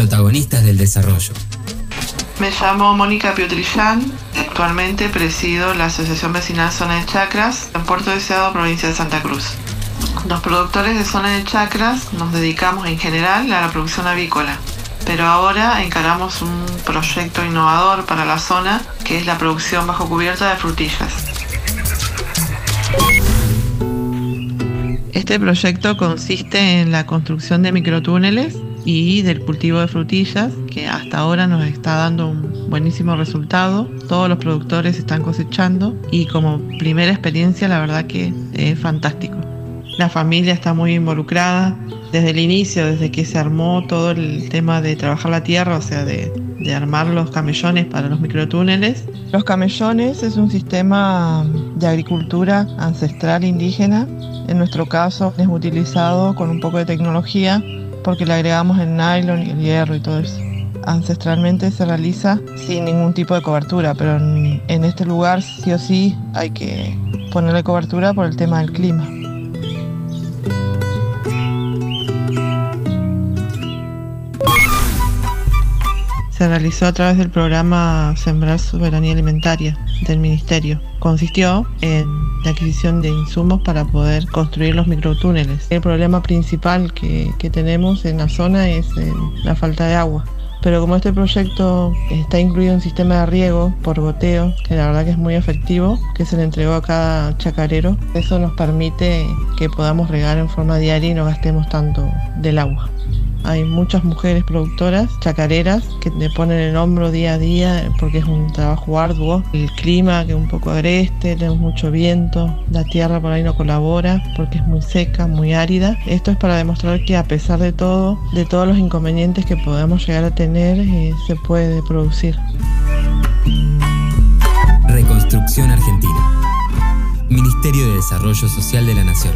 protagonistas del desarrollo. Me llamo Mónica Piotrillán, actualmente presido la Asociación Vecinal Zona de Chacras en Puerto Deseado, provincia de Santa Cruz. Los productores de Zona de Chacras nos dedicamos en general a la producción avícola, pero ahora encaramos un proyecto innovador para la zona que es la producción bajo cubierta de frutillas. Este proyecto consiste en la construcción de microtúneles y del cultivo de frutillas, que hasta ahora nos está dando un buenísimo resultado. Todos los productores están cosechando y como primera experiencia la verdad que es fantástico. La familia está muy involucrada desde el inicio, desde que se armó todo el tema de trabajar la tierra, o sea, de, de armar los camellones para los microtúneles. Los camellones es un sistema de agricultura ancestral indígena. En nuestro caso es utilizado con un poco de tecnología porque le agregamos el nylon y el hierro y todo eso. Ancestralmente se realiza sin ningún tipo de cobertura, pero en, este lugar sí o sí hay que ponerle cobertura por el tema del clima. Se realizó a través del programa Sembrar Soberanía Alimentaria del Ministerio. Consistió en la adquisición de insumos para poder construir los microtúneles. El problema principal que, tenemos en la zona es eh, la falta de agua. Pero como este proyecto está incluido un sistema de riego por goteo, que la verdad que es muy efectivo, que se le entregó a cada chacarero, eso nos permite que podamos regar en forma diaria y no gastemos tanto del agua. Hay muchas mujeres productoras, chacareras, que le ponen el hombro día a día porque es un trabajo arduo. El clima que es un poco agreste, tenemos mucho viento, la tierra por ahí no colabora porque es muy seca, muy árida. Esto es para demostrar que a pesar de todo, de todos los inconvenientes que podemos llegar a tener, eh, se puede producir. Reconstrucción Argentina. Ministerio de Desarrollo Social de la Nación.